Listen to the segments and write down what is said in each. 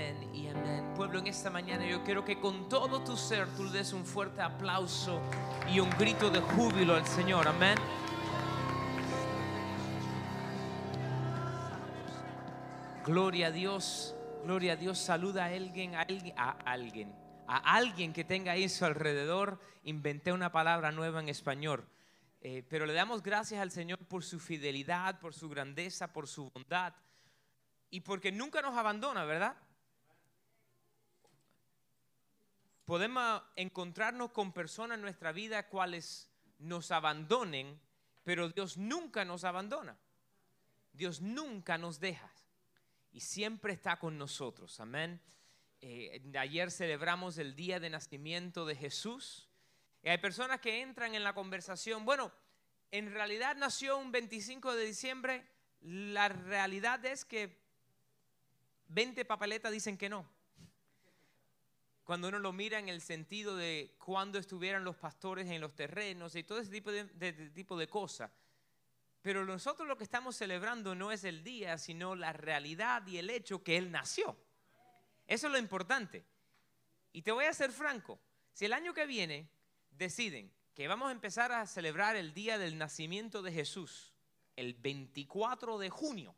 Amén y amén. Pueblo, en esta mañana yo quiero que con todo tu ser tú le des un fuerte aplauso y un grito de júbilo al Señor. Amén. Gloria a Dios, gloria a Dios. Saluda a alguien, a alguien, a alguien, a alguien que tenga su alrededor. Inventé una palabra nueva en español. Eh, pero le damos gracias al Señor por su fidelidad, por su grandeza, por su bondad y porque nunca nos abandona, ¿verdad? Podemos encontrarnos con personas en nuestra vida cuales nos abandonen, pero Dios nunca nos abandona. Dios nunca nos deja y siempre está con nosotros. Amén. Eh, ayer celebramos el día de nacimiento de Jesús. Y hay personas que entran en la conversación, bueno, en realidad nació un 25 de diciembre. La realidad es que 20 papeletas dicen que no. Cuando uno lo mira en el sentido de cuando estuvieran los pastores en los terrenos y todo ese tipo de, tipo de cosas. Pero nosotros lo que estamos celebrando no es el día, sino la realidad y el hecho que Él nació. Eso es lo importante. Y te voy a ser franco, si el año que viene deciden que vamos a empezar a celebrar el día del nacimiento de Jesús, el 24 de junio,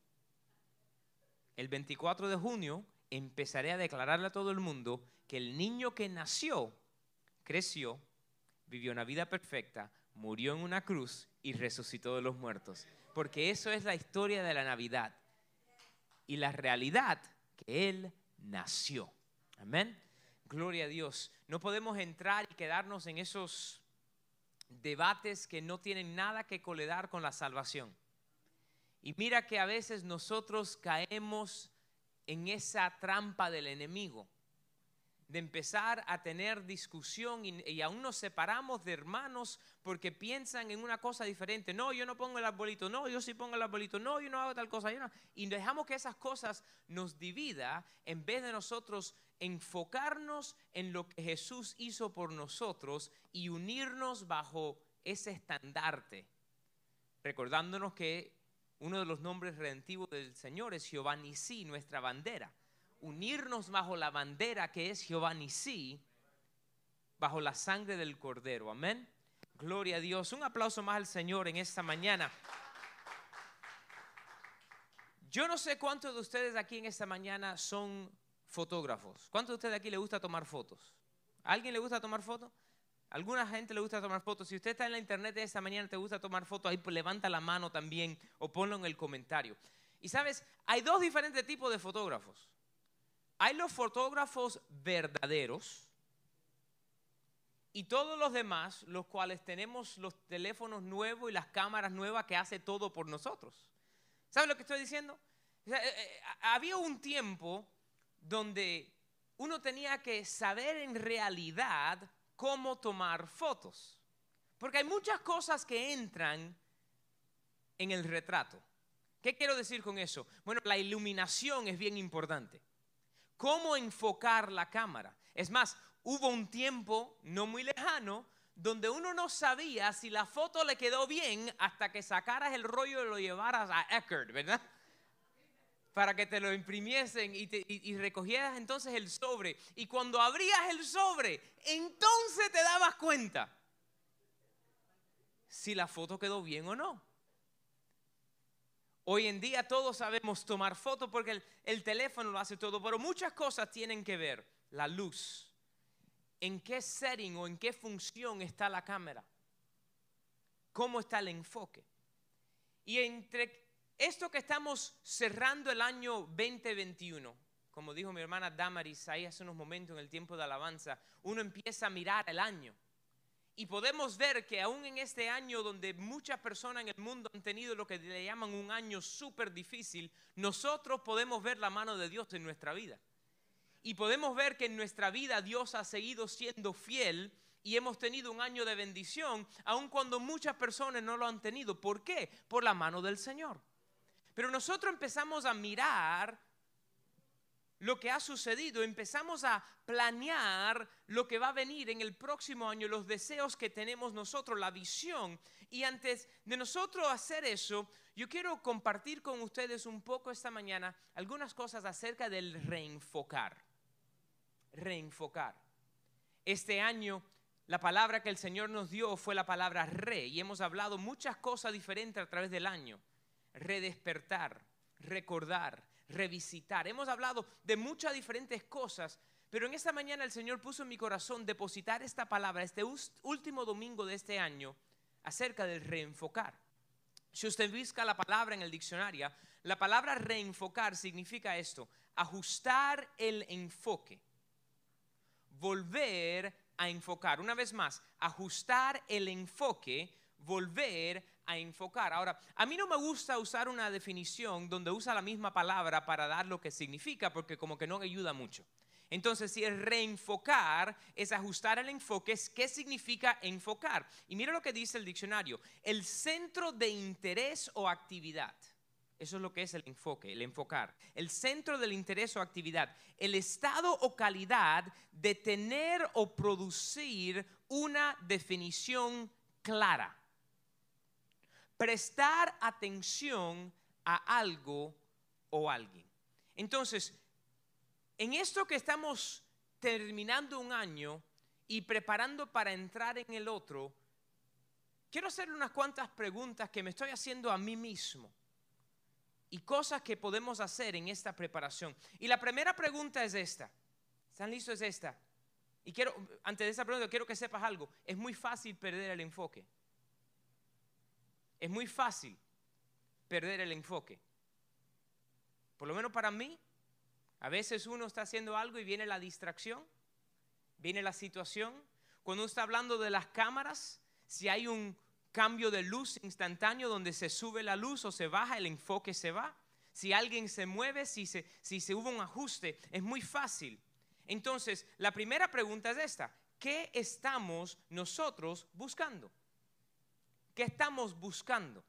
el 24 de junio empezaré a declararle a todo el mundo que el niño que nació, creció, vivió una vida perfecta, murió en una cruz y resucitó de los muertos. Porque eso es la historia de la Navidad. Y la realidad que Él nació. Amén. Gloria a Dios. No podemos entrar y quedarnos en esos debates que no tienen nada que coledar con la salvación. Y mira que a veces nosotros caemos en esa trampa del enemigo, de empezar a tener discusión y, aún nos separamos de hermanos porque piensan en una cosa diferente. No, yo no pongo el arbolito, no, yo sí pongo el arbolito, no, yo no hago tal cosa. Y dejamos que esas cosas nos divida en vez de nosotros enfocarnos en lo que Jesús hizo por nosotros y unirnos bajo ese estandarte, recordándonos que uno de los nombres redentivos del Señor es Jehová Nisí, nuestra bandera. Unirnos bajo la bandera que es Jehová Nisí, bajo la sangre del Cordero. Amén. Gloria a Dios. Un aplauso más al Señor en esta mañana. Yo no sé cuántos de ustedes aquí en esta mañana son fotógrafos. ¿Cuántos de ustedes aquí le gusta tomar fotos? ¿A alguien le gusta tomar fotos? Alguna gente le gusta tomar fotos. Si usted está en la internet esta mañana te gusta tomar fotos, ahí pues levanta la mano también o ponlo en el comentario. Y sabes, hay dos diferentes tipos de fotógrafos. Hay los fotógrafos verdaderos y todos los demás, los cuales tenemos los teléfonos nuevos y las cámaras nuevas que hace todo por nosotros. ¿Sabes lo que estoy diciendo? Eh, eh, había un tiempo donde uno tenía que saber en realidad cómo tomar fotos. Porque hay muchas cosas que entran en el retrato. ¿Qué quiero decir con eso? Bueno, la iluminación es bien importante. ¿Cómo enfocar la cámara? Es más, hubo un tiempo no muy lejano donde uno no sabía si la foto le quedó bien hasta que sacaras el rollo y lo llevaras a Eckerd, ¿verdad? para que te lo imprimiesen y, recogieras entonces el sobre. Y cuando abrías el sobre, entonces te dabas cuenta si la foto quedó bien o no. Hoy en día todos sabemos tomar fotos porque el, el, teléfono lo hace todo, pero muchas cosas tienen que ver. La luz, en qué setting o en qué función está la cámara, cómo está el enfoque. Y entre esto que estamos cerrando el año 2021, como dijo mi hermana Damaris ahí hace unos momentos en el tiempo de alabanza, uno empieza a mirar el año. Y podemos ver que aún en este año donde muchas personas en el mundo han tenido lo que le llaman un año súper difícil, nosotros podemos ver la mano de Dios en nuestra vida. Y podemos ver que en nuestra vida Dios ha seguido siendo fiel y hemos tenido un año de bendición, aun cuando muchas personas no lo han tenido. ¿Por qué? Por la mano del Señor. Pero nosotros empezamos a mirar lo que ha sucedido, empezamos a planear lo que va a venir en el próximo año, los deseos que tenemos nosotros, la visión. Y antes de nosotros hacer eso, yo quiero compartir con ustedes un poco esta mañana algunas cosas acerca del reenfocar. Reenfocar. Este año la palabra que el Señor nos dio fue la palabra re y hemos hablado muchas cosas diferentes a través del año. Redespertar, recordar, revisitar. Hemos hablado de muchas diferentes cosas, pero en esta mañana el Señor puso en mi corazón depositar esta palabra, este último domingo de este año, acerca del reenfocar. Si usted busca la palabra en el diccionario, la palabra reenfocar significa esto, ajustar el enfoque, volver a enfocar. Una vez más, ajustar el enfoque, volver a enfocar. Ahora, a mí no me gusta usar una definición donde usa la misma palabra para dar lo que significa, porque como que no ayuda mucho. Entonces, si es reenfocar, es ajustar el enfoque, ¿qué significa enfocar? Y mira lo que dice el diccionario, el centro de interés o actividad. Eso es lo que es el enfoque, el enfocar. El centro del interés o actividad. El estado o calidad de tener o producir una definición clara prestar atención a algo o alguien. Entonces, en esto que estamos terminando un año y preparando para entrar en el otro, quiero hacerle unas cuantas preguntas que me estoy haciendo a mí mismo y cosas que podemos hacer en esta preparación. Y la primera pregunta es esta. ¿Están listos? Es esta. Y quiero, antes de esa pregunta, quiero que sepas algo. Es muy fácil perder el enfoque es muy fácil perder el enfoque. Por lo menos para mí, a veces uno está haciendo algo y viene la distracción, viene la situación. Cuando uno está hablando de las cámaras, si hay un cambio de luz instantáneo donde se sube la luz o se baja, el enfoque se va. Si alguien se mueve, si se, hubo un ajuste, es muy fácil. Entonces, la primera pregunta es esta. ¿Qué estamos nosotros buscando? ¿Qué estamos buscando?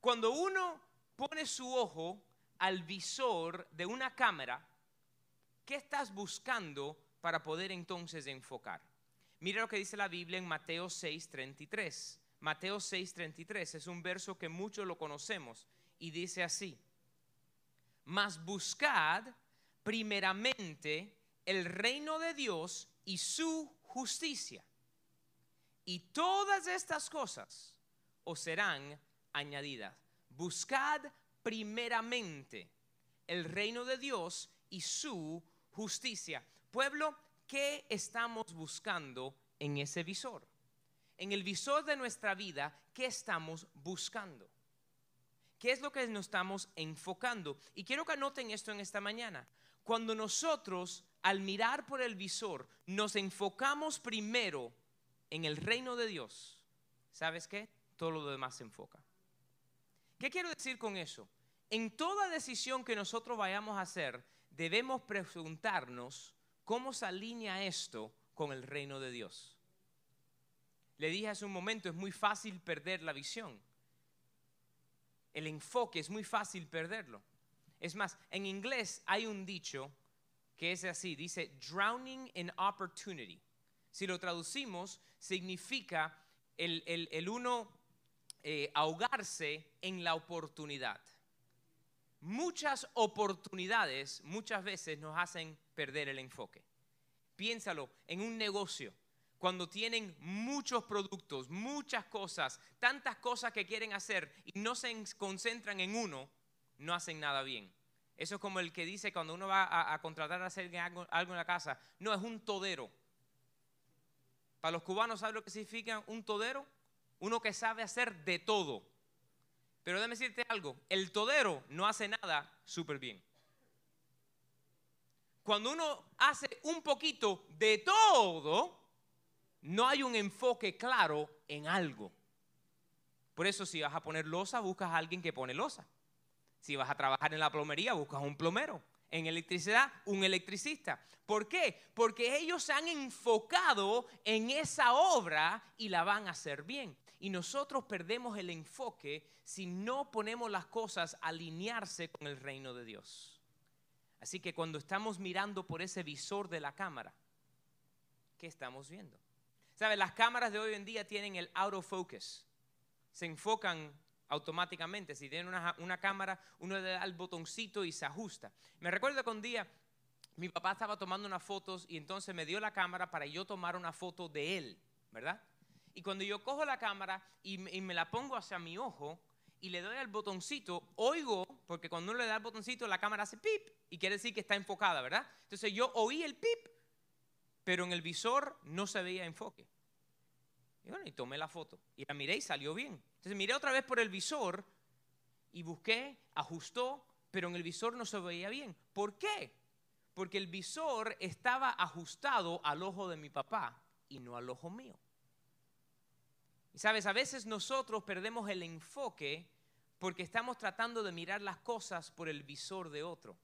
Cuando uno pone su ojo al visor de una cámara, ¿qué estás buscando para poder entonces enfocar? Mira lo que dice la Biblia en Mateo 6:33. Mateo 6:33 es un verso que muchos lo conocemos y dice así: Mas buscad primeramente el reino de Dios y su justicia. Y todas estas cosas o serán añadidas. Buscad primeramente el reino de Dios y su justicia. Pueblo, ¿qué estamos buscando en ese visor? En el visor de nuestra vida, ¿qué estamos buscando? ¿Qué es lo que nos estamos enfocando? Y quiero que anoten esto en esta mañana. Cuando nosotros, al mirar por el visor, nos enfocamos primero en el reino de Dios, ¿sabes qué? Todo lo demás se enfoca. ¿Qué quiero decir con eso? En toda decisión que nosotros vayamos a hacer, debemos preguntarnos cómo se alinea esto con el reino de Dios. Le dije hace un momento, es muy fácil perder la visión. El enfoque es muy fácil perderlo. Es más, en inglés hay un dicho que es así, dice drowning in opportunity. Si lo traducimos, significa el, el, el uno eh, ahogarse en la oportunidad. Muchas oportunidades muchas veces nos hacen perder el enfoque. Piénsalo en un negocio, cuando tienen muchos productos, muchas cosas, tantas cosas que quieren hacer y no se concentran en uno, no hacen nada bien. Eso es como el que dice cuando uno va a, contratar a hacer algo, en la casa, no, es un todero. Para los cubanos, ¿sabe lo que significa un todero? Uno que sabe hacer de todo. Pero déjame decirte algo, el todero no hace nada súper bien. Cuando uno hace un poquito de todo, no hay un enfoque claro en algo. Por eso si vas a poner losa, buscas a alguien que pone losa. Si vas a trabajar en la plomería, buscas un plomero. En electricidad, un electricista. ¿Por qué? Porque ellos se han enfocado en esa obra y la van a hacer bien. Y nosotros perdemos el enfoque si no ponemos las cosas a alinearse con el reino de Dios. Así que cuando estamos mirando por ese visor de la cámara, ¿qué estamos viendo? ¿Sabe? Las cámaras de hoy en día tienen el autofocus. Se enfocan automáticamente. Si tienen una, una, cámara, uno le da el botoncito y se ajusta. Me recuerdo que un día mi papá estaba tomando unas fotos y entonces me dio la cámara para yo tomar una foto de él, ¿verdad? Y cuando yo cojo la cámara y, me la pongo hacia mi ojo, y le doy al botoncito, oigo, porque cuando uno le da el botoncito la cámara hace pip y quiere decir que está enfocada, ¿verdad? Entonces yo oí el pip, pero en el visor no se veía enfoque. Y bueno, y tomé la foto y la miré y salió bien. Entonces miré otra vez por el visor y busqué, ajustó, pero en el visor no se veía bien. ¿Por qué? Porque el visor estaba ajustado al ojo de mi papá y no al ojo mío. Y sabes, a veces nosotros perdemos el enfoque porque estamos tratando de mirar las cosas por el visor de otro,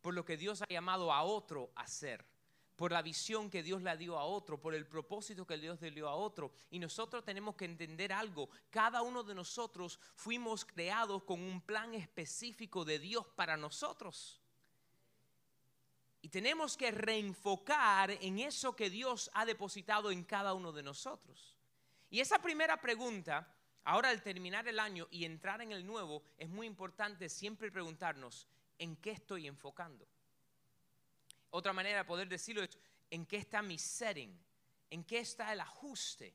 por lo que Dios ha llamado a otro a hacer, por la visión que Dios le dio a otro, por el propósito que Dios le dio a otro. Y nosotros tenemos que entender algo, cada uno de nosotros fuimos creados con un plan específico de Dios para nosotros. Y tenemos que reenfocar en eso que Dios ha depositado en cada uno de nosotros. Y esa primera pregunta, ahora al terminar el año y entrar en el nuevo, es muy importante siempre preguntarnos, ¿en qué estoy enfocando? Otra manera de poder decirlo es, ¿en qué está mi setting? ¿En qué está el ajuste?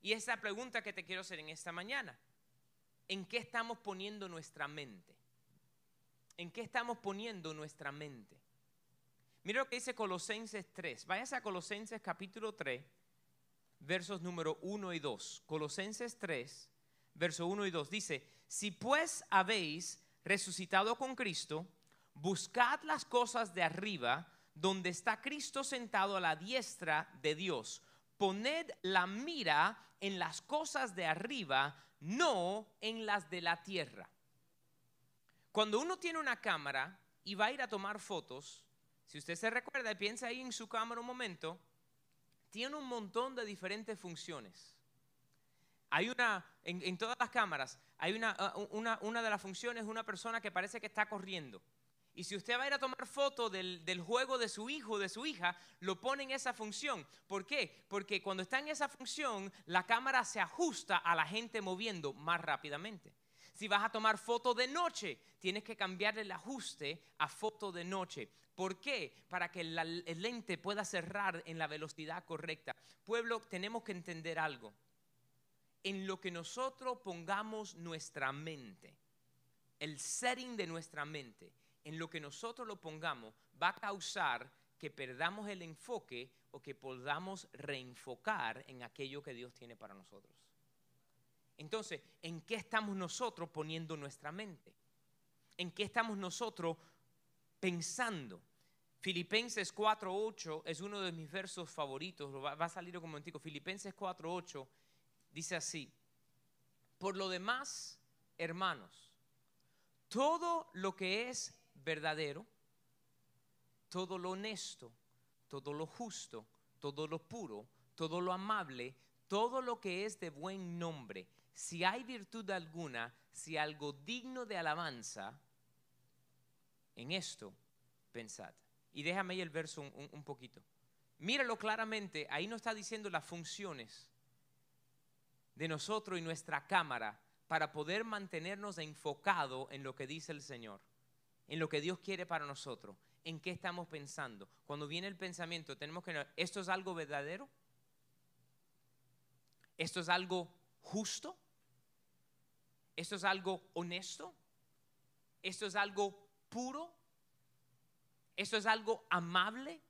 Y esa pregunta que te quiero hacer en esta mañana. ¿En qué estamos poniendo nuestra mente? ¿En qué estamos poniendo nuestra mente? Mira lo que dice Colosenses 3. Váyase a Colosenses capítulo 3 versos número 1 y 2. Colosenses 3, verso 1 y 2 dice, si pues habéis resucitado con Cristo, buscad las cosas de arriba, donde está Cristo sentado a la diestra de Dios. Poned la mira en las cosas de arriba, no en las de la tierra. Cuando uno tiene una cámara y va a ir a tomar fotos, si usted se recuerda y piensa ahí en su cámara un momento, tiene un montón de diferentes funciones. Hay una, en, todas las cámaras, hay una, ah, una, una, de las funciones, una persona que parece que está corriendo. Y si usted va a ir a tomar foto del, del juego de su hijo o de su hija, lo pone en esa función. ¿Por qué? Porque cuando está en esa función, la cámara se ajusta a la gente moviendo más rápidamente. Si vas a tomar foto de noche, tienes que cambiar el ajuste a foto de noche. ¿Por qué? Para que el lente pueda cerrar en la velocidad correcta. Pueblo, tenemos que entender algo. En lo que nosotros pongamos nuestra mente, el setting de nuestra mente, en lo que nosotros lo pongamos, va a causar que perdamos el enfoque o que podamos reenfocar en aquello que Dios tiene para nosotros. Entonces, ¿en qué estamos nosotros poniendo nuestra mente? ¿En qué estamos nosotros pensando? Filipenses 4.8 es uno de mis versos favoritos, va, a salir un momentico. Filipenses 4.8 dice así, por lo demás, hermanos, todo lo que es verdadero, todo lo honesto, todo lo justo, todo lo puro, todo lo amable, todo lo que es de buen nombre, si hay virtud alguna, si algo digno de alabanza, en esto pensad. Y déjame ahí el verso un, poquito. Míralo claramente, ahí nos está diciendo las funciones de nosotros y nuestra cámara para poder mantenernos enfocado en lo que dice el Señor, en lo que Dios quiere para nosotros, en qué estamos pensando. Cuando viene el pensamiento, tenemos que ¿esto es algo verdadero? ¿Esto es algo justo? ¿Esto es algo honesto? ¿Esto es algo puro? ¿Eso es algo amable?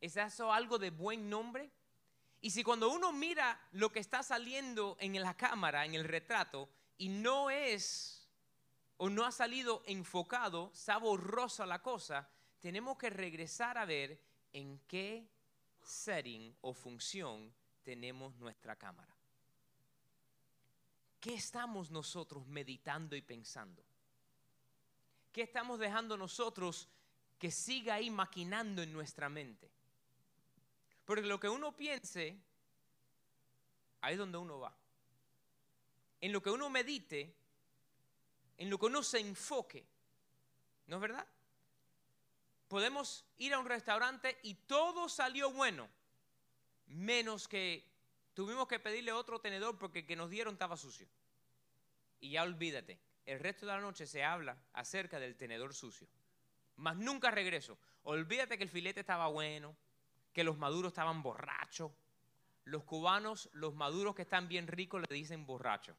¿Es eso algo de buen nombre? Y si cuando uno mira lo que está saliendo en la cámara, en el retrato, y no es o no ha salido enfocado, está la cosa, tenemos que regresar a ver en qué setting o función tenemos nuestra cámara. ¿Qué estamos nosotros meditando y pensando? ¿Qué estamos dejando nosotros que siga ahí maquinando en nuestra mente? Porque lo que uno piense, ahí es donde uno va. En lo que uno medite, en lo que uno se enfoque, ¿No es verdad? Podemos ir a un restaurante y todo salió bueno, menos que tuvimos que pedirle otro tenedor porque el que nos dieron estaba sucio. Y ya olvídate, el resto de la noche se habla acerca del tenedor sucio. Más nunca regreso. Olvídate que el filete estaba bueno, que los maduros estaban borrachos. Los cubanos, los maduros que están bien ricos, le dicen borracho.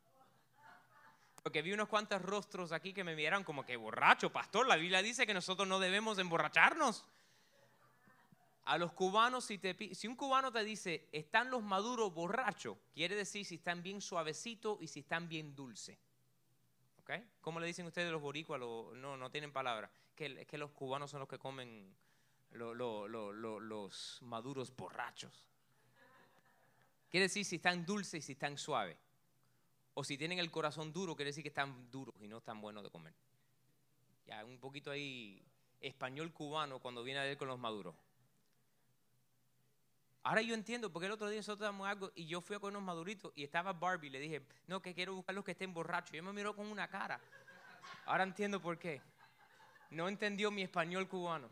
Porque vi unos cuantos rostros aquí que me miraron como que borracho, pastor. La Biblia dice que nosotros no debemos emborracharnos. A los cubanos, si, un cubano te dice, están los maduros borrachos, quiere decir si están bien suavecitos y si están bien dulces. ¿Ok? ¿Cómo le dicen ustedes los boricuas? no, no tienen palabra. Que, que los cubanos son los que comen los maduros borrachos. Quiere decir si están dulces y si están suaves. O si tienen el corazón duro, quiere decir que están duros y no están buenos de comer. Ya, un poquito ahí español cubano cuando viene a ver con los maduros. Ahora yo entiendo, porque el otro día nosotros damos algo y yo fui a con unos maduritos y estaba Barbie. Le dije, no, que quiero buscar los que estén borrachos. Y ella me miró con una cara. Ahora entiendo por qué. No entendió mi español cubano.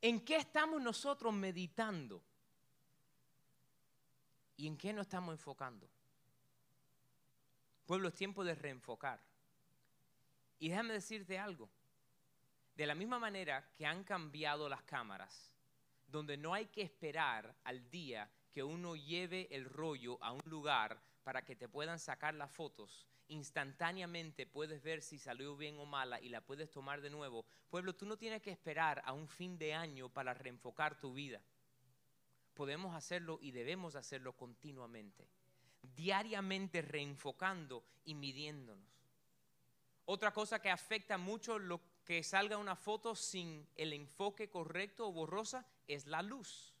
¿En qué estamos nosotros meditando? ¿Y en qué nos estamos enfocando? Pueblo, es tiempo de reenfocar. Y déjame decirte algo. De la misma manera que han cambiado las cámaras, donde no hay que esperar al día que uno lleve el rollo a un lugar para que te puedan sacar las fotos, instantáneamente puedes ver si salió bien o mala y la puedes tomar de nuevo. Pueblo, tú no tienes que esperar a un fin de año para reenfocar tu vida. Podemos hacerlo y debemos hacerlo continuamente, diariamente reenfocando y midiéndonos. Otra cosa que afecta mucho lo que salga una foto sin el enfoque correcto o borrosa es la luz.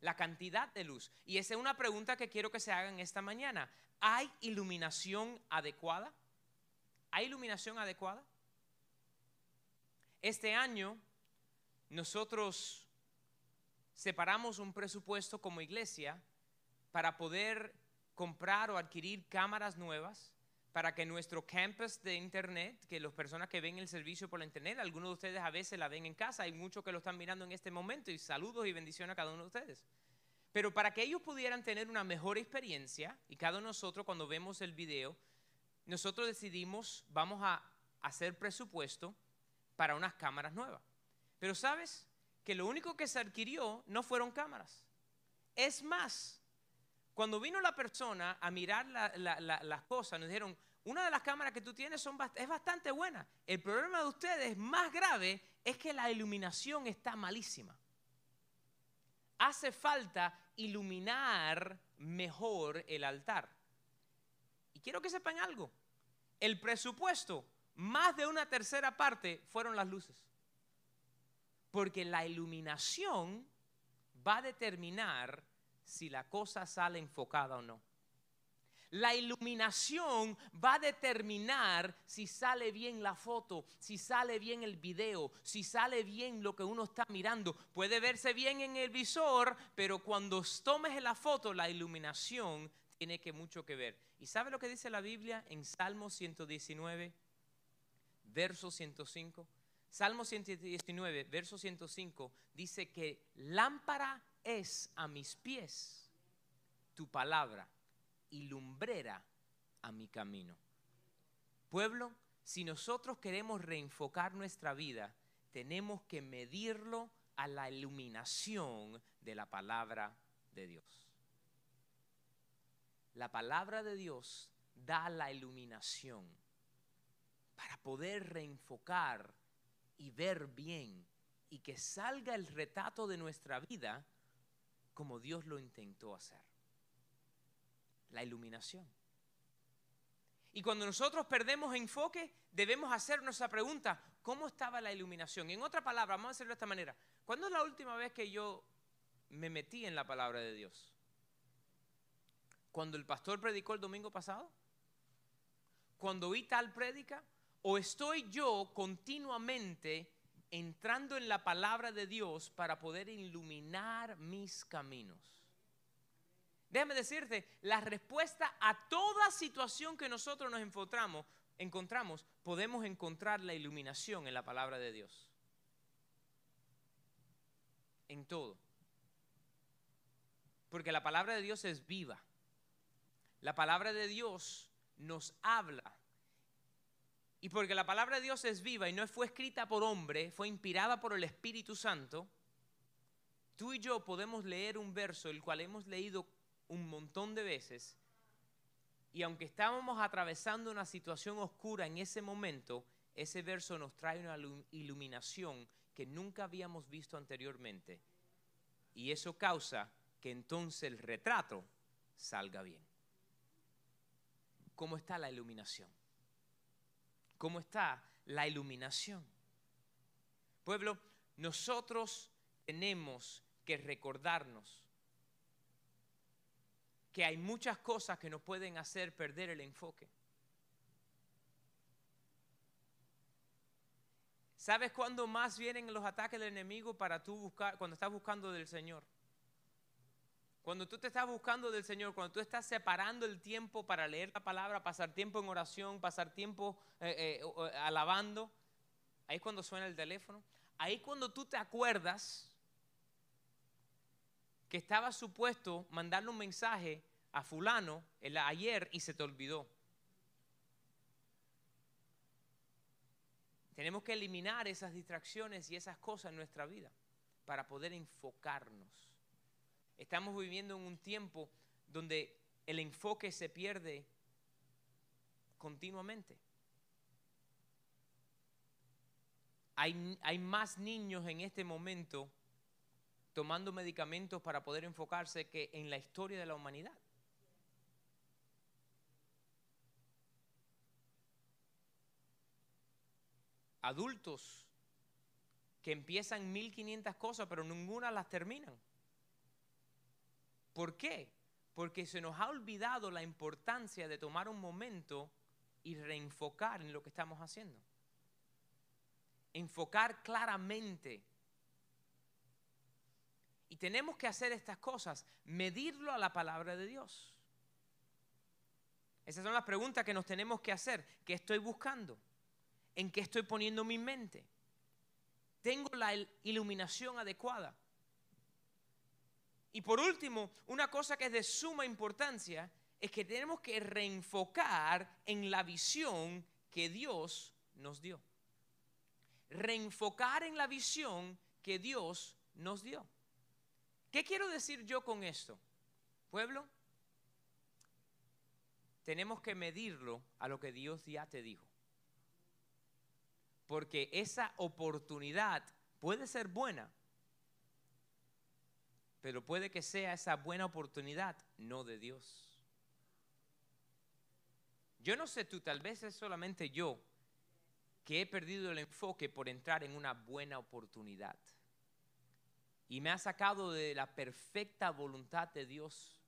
La cantidad de luz. Y esa es una pregunta que quiero que se hagan esta mañana. ¿Hay iluminación adecuada? ¿Hay iluminación adecuada? Este año nosotros separamos un presupuesto como iglesia para poder comprar o adquirir cámaras nuevas para que nuestro campus de internet, que las personas que ven el servicio por la internet, algunos de ustedes a veces la ven en casa, hay muchos que lo están mirando en este momento y saludos y bendiciones a cada uno de ustedes. Pero para que ellos pudieran tener una mejor experiencia, y cada uno de nosotros cuando vemos el video, nosotros decidimos, vamos a hacer presupuesto para unas cámaras nuevas. Pero sabes que lo único que se adquirió no fueron cámaras. Es más, cuando vino la persona a mirar las cosas, nos dijeron, una de las cámaras que tú tienes es bastante buena. El problema de ustedes más grave es que la iluminación está malísima. Hace falta iluminar mejor el altar. Y quiero que sepan algo. El presupuesto, más de una tercera parte fueron las luces. Porque la iluminación va a determinar si la cosa sale enfocada o no. La iluminación va a determinar si sale bien la foto, si sale bien el video, si sale bien lo que uno está mirando. Puede verse bien en el visor, pero cuando tomes la foto, la iluminación tiene que mucho que ver. ¿Y sabe lo que dice la Biblia en Salmo 119, verso 105? Salmo 119, verso 105 dice que lámpara es a mis pies tu palabra y lumbrera a mi camino. Pueblo, si nosotros queremos reenfocar nuestra vida, tenemos que medirlo a la iluminación de la palabra de Dios. La palabra de Dios da la iluminación para poder reenfocar y ver bien y que salga el retrato de nuestra vida como Dios lo intentó hacer. La iluminación. Y cuando nosotros perdemos enfoque, debemos hacernos esa pregunta, ¿cómo estaba la iluminación? En otra palabra, vamos a hacerlo de esta manera. ¿Cuándo es la última vez que yo me metí en la palabra de Dios? ¿Cuando el pastor predicó el domingo pasado? ¿Cuando oí tal prédica? ¿O estoy yo continuamente entrando en la palabra de Dios para poder iluminar mis caminos. Déjame decirte, la respuesta a toda situación que nosotros nos encontramos encontramos, podemos encontrar la iluminación en la palabra de Dios. En todo. Porque la palabra de Dios es viva. La palabra de Dios nos habla. Y porque la palabra de Dios es viva y no fue escrita por hombre, fue inspirada por el Espíritu Santo, tú y yo podemos leer un verso el cual hemos leído un montón de veces y aunque estábamos atravesando una situación oscura en ese momento, ese verso nos trae una iluminación que nunca habíamos visto anteriormente. Y eso causa que entonces el retrato salga bien. ¿Cómo está la iluminación? ¿Cómo está la iluminación? Pueblo, nosotros tenemos que recordarnos que hay muchas cosas que nos pueden hacer perder el enfoque. ¿Sabes cuándo más vienen los ataques del enemigo para tú buscar, cuando estás buscando del Señor? Cuando tú te estás buscando del Señor, cuando tú estás separando el tiempo para leer la palabra, pasar tiempo en oración, pasar tiempo eh, eh, alabando, ahí es cuando suena el teléfono. Ahí cuando tú te acuerdas que estaba supuesto mandarle un mensaje a fulano el ayer y se te olvidó. Tenemos que eliminar esas distracciones y esas cosas en nuestra vida para poder enfocarnos. Estamos viviendo en un tiempo donde el enfoque se pierde continuamente. Hay, hay más niños en este momento tomando medicamentos para poder enfocarse que en la historia de la humanidad. Adultos que empiezan 1500 cosas, pero ninguna las terminan. ¿Por qué? Porque se nos ha olvidado la importancia de tomar un momento y reenfocar en lo que estamos haciendo. Enfocar claramente y tenemos que hacer estas cosas, medirlo a la palabra de Dios. Esas son las preguntas que nos tenemos que hacer. ¿Qué estoy buscando? ¿En qué estoy poniendo mi mente? ¿Tengo la iluminación adecuada? Y por último, una cosa que es de suma importancia es que tenemos que reenfocar en la visión que Dios nos dio. Reenfocar en la visión que Dios nos dio. ¿Qué quiero decir yo con esto? Pueblo, tenemos que medirlo a lo que Dios ya te dijo. Porque esa oportunidad puede ser buena, pero puede que sea esa buena oportunidad no de Dios. Yo no sé tú, tal vez es solamente yo que he perdido el enfoque por entrar en una buena oportunidad y me ha sacado de la perfecta voluntad de Dios,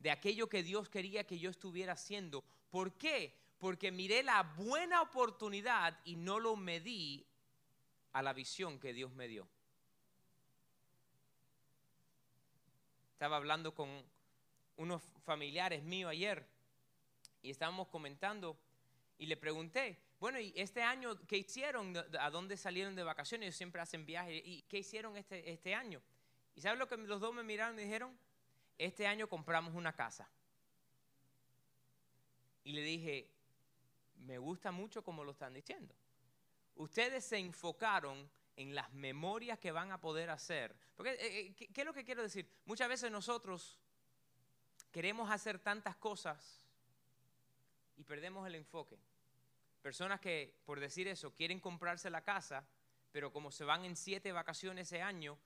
de aquello que Dios quería que yo estuviera haciendo. ¿Por qué? Porque miré la buena oportunidad y no lo medí a la visión que Dios me dio. Estaba hablando con unos familiares míos ayer y estábamos comentando y le pregunté, bueno, ¿y este año qué hicieron? ¿A dónde salieron de vacaciones? Ellos siempre hacen viajes. ¿Y qué hicieron este, este año? ¿Y sabes lo que los dos me miraron y dijeron? Este año compramos una casa. Y le dije, me gusta mucho como lo están diciendo. Ustedes se enfocaron en las memorias que van a poder hacer. Eh, eh, ¿qué, ¿qué, es lo que quiero decir? Muchas veces nosotros queremos hacer tantas cosas y perdemos el enfoque. Personas que, por decir eso, quieren comprarse la casa, pero como se van en siete vacaciones ese año,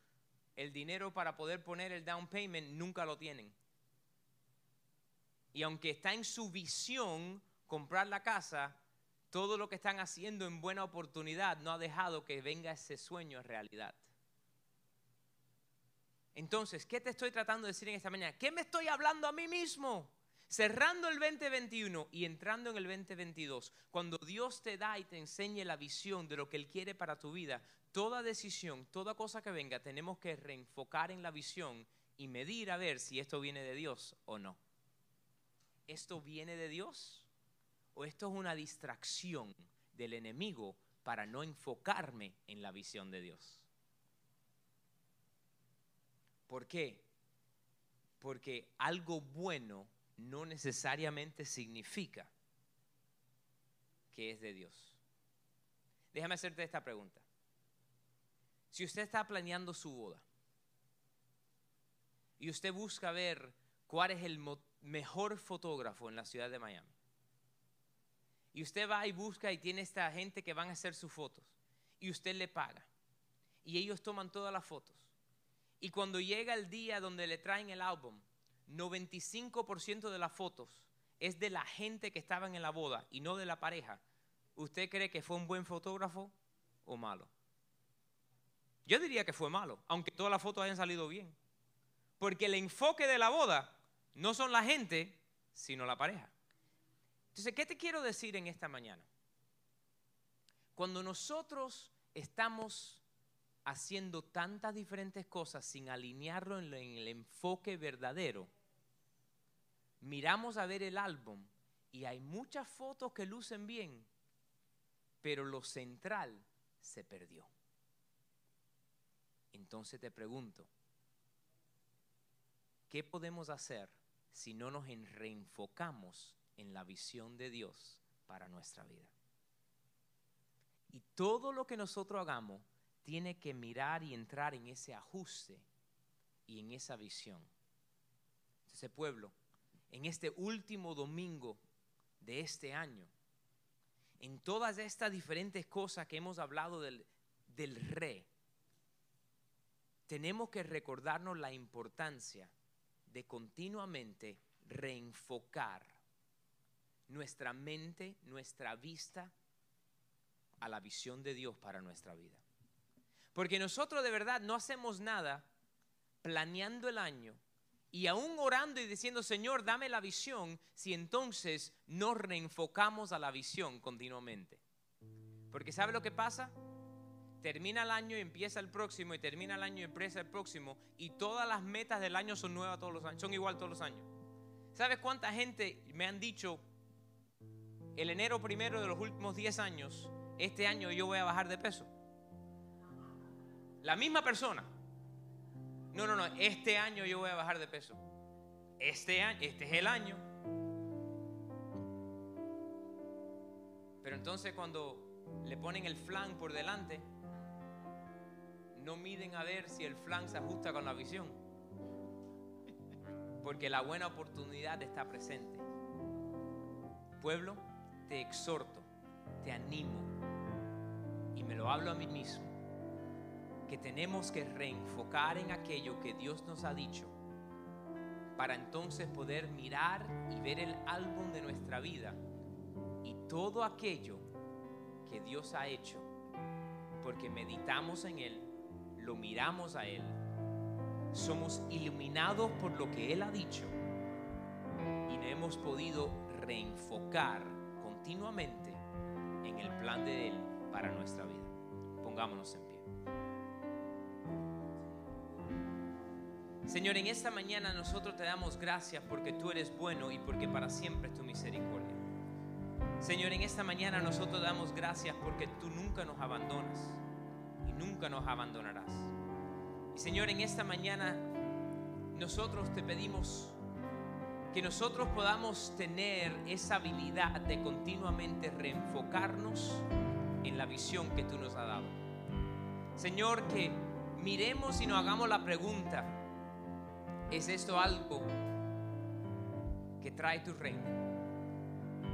el dinero para poder poner el down payment nunca lo tienen. Y aunque está en su visión comprar la casa, todo lo que están haciendo en buena oportunidad no ha dejado que venga ese sueño a realidad. Entonces, ¿qué te estoy tratando de decir en esta mañana? ¿Qué me estoy hablando a mí mismo? Cerrando el 2021 y entrando en el 2022, cuando Dios te da y te enseñe la visión de lo que Él quiere para tu vida, toda decisión, toda cosa que venga, tenemos que reenfocar en la visión y medir a ver si esto viene de Dios o no. ¿Esto viene de Dios o esto es una distracción del enemigo para no enfocarme en la visión de Dios. ¿Por qué? Porque algo bueno no necesariamente significa que es de Dios. Déjame hacerte esta pregunta. Si usted está planeando su boda y usted busca ver cuál es el mejor fotógrafo en la ciudad de Miami, y usted va y busca y tiene esta gente que van a hacer sus fotos, y usted le paga, y ellos toman todas las fotos, y cuando llega el día donde le traen el álbum, 95% de las fotos es de la gente que estaba en la boda y no de la pareja. ¿Usted cree que fue un buen fotógrafo o malo? Yo diría que fue malo, aunque todas las fotos hayan salido bien. Porque el enfoque de la boda no son la gente, sino la pareja. Entonces, ¿qué te quiero decir en esta mañana? Cuando nosotros estamos haciendo tantas diferentes cosas sin alinearlo en el enfoque verdadero, miramos a ver el álbum y hay muchas fotos que lucen bien, pero lo central se perdió. Entonces te pregunto, ¿qué podemos hacer si no nos reenfocamos en la visión de Dios para nuestra vida? Y todo lo que nosotros hagamos tiene que mirar y entrar en ese ajuste y en esa visión. Ese pueblo, en este último domingo de este año, en todas estas diferentes cosas que hemos hablado del, del rey, tenemos que recordarnos la importancia de continuamente reenfocar nuestra mente, nuestra vista a la visión de Dios para nuestra vida. Porque nosotros de verdad no hacemos nada planeando el año y aún orando y diciendo, Señor, dame la visión, si entonces nos reenfocamos a la visión continuamente. Porque ¿sabe lo que pasa? Termina el año y empieza el próximo, y termina el año y empieza el próximo, y todas las metas del año son nuevas todos los años, son igual todos los años. ¿Sabes cuánta gente me han dicho, el enero primero de los últimos 10 años, este año yo voy a bajar de peso? La misma persona. No, no, no, este año yo voy a bajar de peso. Este año, este es el año. Pero entonces cuando le ponen el flan por delante, no miden a ver si el flan se ajusta con la visión. Porque la buena oportunidad está presente. Pueblo, te exhorto, te animo y me lo hablo a mí mismo que tenemos que reenfocar en aquello que Dios nos ha dicho para entonces poder mirar y ver el álbum de nuestra vida y todo aquello que Dios ha hecho, porque meditamos en Él, lo miramos a Él, somos iluminados por lo que Él ha dicho y no hemos podido reenfocar continuamente en el plan de Él para nuestra vida. Pongámonos en Señor, en esta mañana nosotros te damos gracias porque tú eres bueno y porque para siempre es tu misericordia. Señor, en esta mañana nosotros damos gracias porque tú nunca nos abandonas y nunca nos abandonarás. Y Señor, en esta mañana nosotros te pedimos que nosotros podamos tener esa habilidad de continuamente reenfocarnos en la visión que tú nos has dado. Señor, que miremos y nos hagamos la pregunta, ¿Es esto algo que trae tu reino?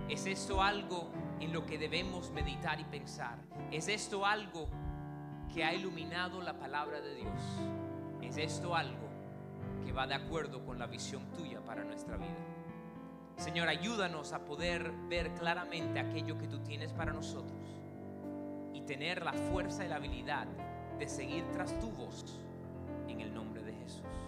¿Es esto algo en lo que debemos meditar y pensar? ¿Es esto algo que ha iluminado la palabra de Dios? ¿Es esto algo que va de acuerdo con la visión tuya para nuestra vida. Señor, ayúdanos a poder ver claramente aquello que tú tienes para nosotros y tener la fuerza y la habilidad de seguir tras tu voz en el nombre de Jesús.